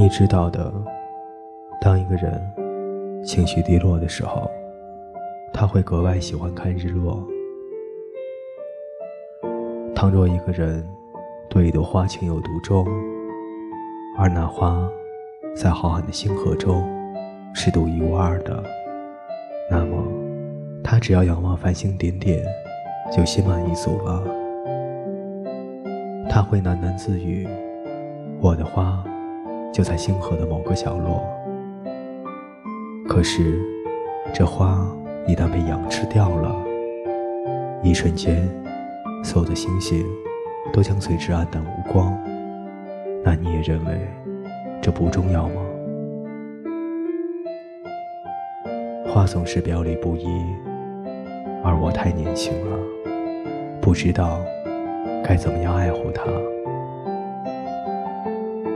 你知道的，当一个人情绪低落的时候，他会格外喜欢看日落。倘若一个人对一朵花情有独钟，而那花在浩瀚的星河中是独一无二的，那么他只要仰望繁星点点，就心满意足了。他会喃喃自语：“我的花。”就在星河的某个角落，可是这花一旦被羊吃掉了，一瞬间，所有的星星都将随之黯淡无光。那你也认为这不重要吗？花总是表里不一，而我太年轻了，不知道该怎么样爱护它。